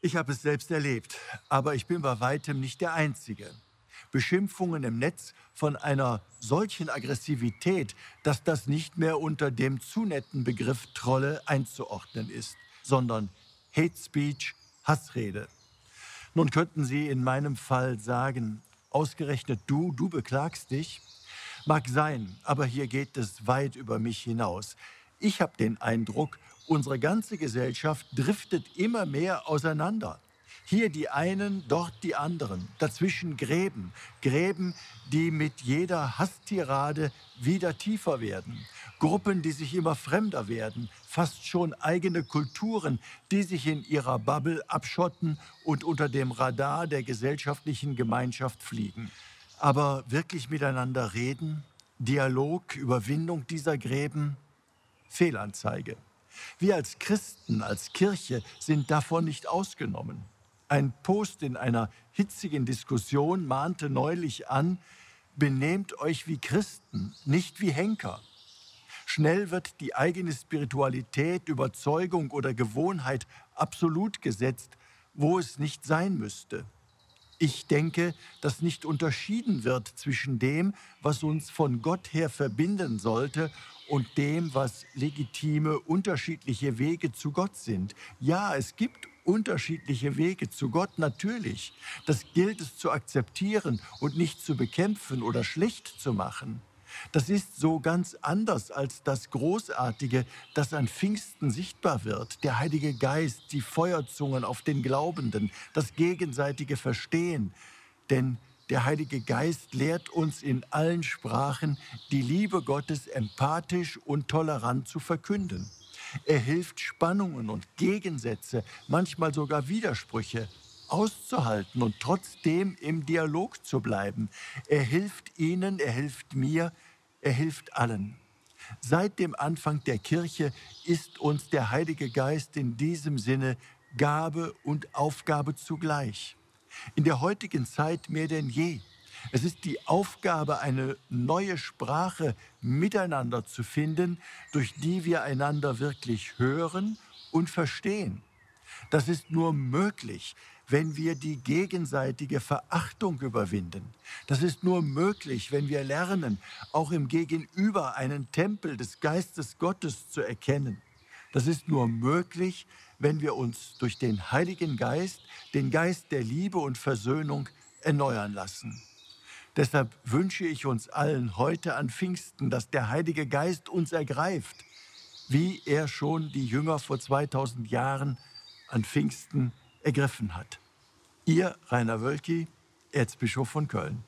Ich habe es selbst erlebt, aber ich bin bei weitem nicht der Einzige. Beschimpfungen im Netz von einer solchen Aggressivität, dass das nicht mehr unter dem zu netten Begriff Trolle einzuordnen ist, sondern Hate Speech, Hassrede. Nun könnten Sie in meinem Fall sagen, ausgerechnet du, du beklagst dich. Mag sein, aber hier geht es weit über mich hinaus. Ich habe den Eindruck, unsere ganze Gesellschaft driftet immer mehr auseinander. Hier die einen, dort die anderen. Dazwischen Gräben. Gräben, die mit jeder Hasstirade wieder tiefer werden. Gruppen, die sich immer fremder werden. Fast schon eigene Kulturen, die sich in ihrer Bubble abschotten und unter dem Radar der gesellschaftlichen Gemeinschaft fliegen. Aber wirklich miteinander reden? Dialog, Überwindung dieser Gräben? Fehlanzeige. Wir als Christen, als Kirche sind davon nicht ausgenommen. Ein Post in einer hitzigen Diskussion mahnte neulich an, benehmt euch wie Christen, nicht wie Henker. Schnell wird die eigene Spiritualität, Überzeugung oder Gewohnheit absolut gesetzt, wo es nicht sein müsste. Ich denke, dass nicht unterschieden wird zwischen dem, was uns von Gott her verbinden sollte, und dem, was legitime, unterschiedliche Wege zu Gott sind. Ja, es gibt unterschiedliche Wege zu Gott, natürlich. Das gilt es zu akzeptieren und nicht zu bekämpfen oder schlecht zu machen. Das ist so ganz anders als das Großartige, das an Pfingsten sichtbar wird. Der Heilige Geist, die Feuerzungen auf den Glaubenden, das gegenseitige Verstehen. Denn der Heilige Geist lehrt uns in allen Sprachen, die Liebe Gottes empathisch und tolerant zu verkünden. Er hilft Spannungen und Gegensätze, manchmal sogar Widersprüche auszuhalten und trotzdem im Dialog zu bleiben. Er hilft ihnen, er hilft mir, er hilft allen. Seit dem Anfang der Kirche ist uns der Heilige Geist in diesem Sinne Gabe und Aufgabe zugleich. In der heutigen Zeit mehr denn je. Es ist die Aufgabe, eine neue Sprache miteinander zu finden, durch die wir einander wirklich hören und verstehen. Das ist nur möglich, wenn wir die gegenseitige Verachtung überwinden. Das ist nur möglich, wenn wir lernen, auch im Gegenüber einen Tempel des Geistes Gottes zu erkennen. Das ist nur möglich, wenn wir uns durch den Heiligen Geist, den Geist der Liebe und Versöhnung erneuern lassen. Deshalb wünsche ich uns allen heute an Pfingsten, dass der Heilige Geist uns ergreift, wie er schon die Jünger vor 2000 Jahren an Pfingsten ergriffen hat. Ihr Rainer Wölki, Erzbischof von Köln.